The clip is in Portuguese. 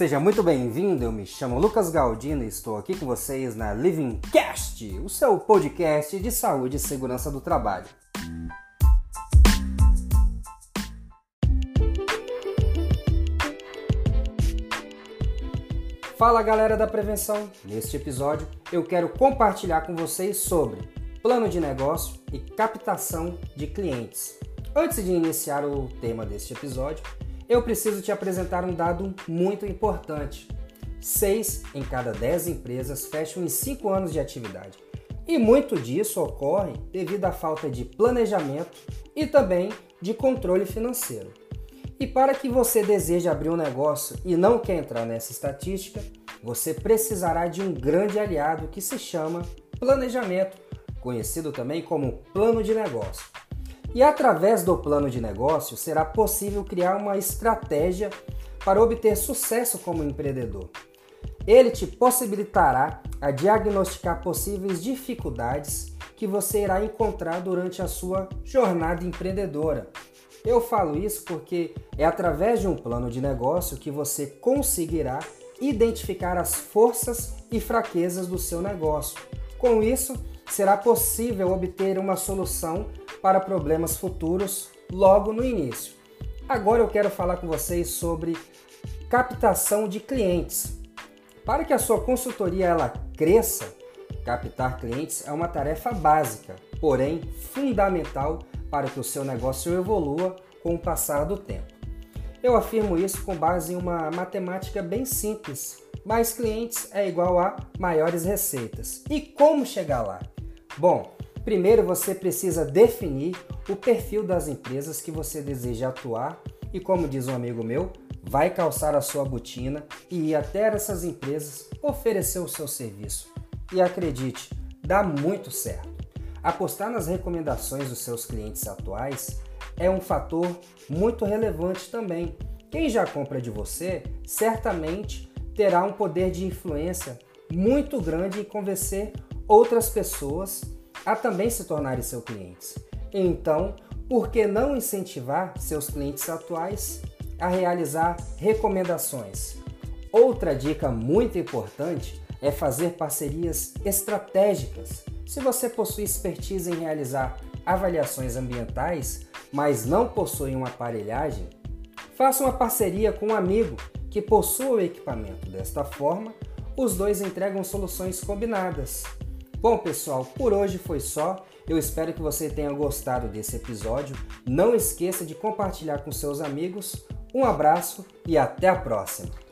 Seja muito bem-vindo, eu me chamo Lucas Galdino e estou aqui com vocês na Living Cast, o seu podcast de saúde e segurança do trabalho. Fala galera da prevenção! Neste episódio eu quero compartilhar com vocês sobre plano de negócio e captação de clientes. Antes de iniciar o tema deste episódio, eu preciso te apresentar um dado muito importante. Seis em cada dez empresas fecham em cinco anos de atividade. E muito disso ocorre devido à falta de planejamento e também de controle financeiro. E para que você deseje abrir um negócio e não quer entrar nessa estatística, você precisará de um grande aliado que se chama planejamento, conhecido também como plano de negócio. E através do plano de negócio será possível criar uma estratégia para obter sucesso como empreendedor. Ele te possibilitará a diagnosticar possíveis dificuldades que você irá encontrar durante a sua jornada empreendedora. Eu falo isso porque é através de um plano de negócio que você conseguirá identificar as forças e fraquezas do seu negócio. Com isso, será possível obter uma solução para problemas futuros logo no início. Agora eu quero falar com vocês sobre captação de clientes. Para que a sua consultoria ela cresça, captar clientes é uma tarefa básica, porém fundamental para que o seu negócio evolua com o passar do tempo. Eu afirmo isso com base em uma matemática bem simples. Mais clientes é igual a maiores receitas. E como chegar lá? Bom, primeiro você precisa definir o perfil das empresas que você deseja atuar e, como diz um amigo meu, vai calçar a sua botina e ir até essas empresas oferecer o seu serviço. E acredite, dá muito certo. Apostar nas recomendações dos seus clientes atuais é um fator muito relevante também. Quem já compra de você certamente terá um poder de influência muito grande em convencer outras pessoas a também se tornarem seus clientes. Então, por que não incentivar seus clientes atuais a realizar recomendações? Outra dica muito importante é fazer parcerias estratégicas. Se você possui expertise em realizar avaliações ambientais, mas não possui uma aparelhagem, faça uma parceria com um amigo que possua o equipamento. Desta forma, os dois entregam soluções combinadas. Bom, pessoal, por hoje foi só. Eu espero que você tenha gostado desse episódio. Não esqueça de compartilhar com seus amigos. Um abraço e até a próxima!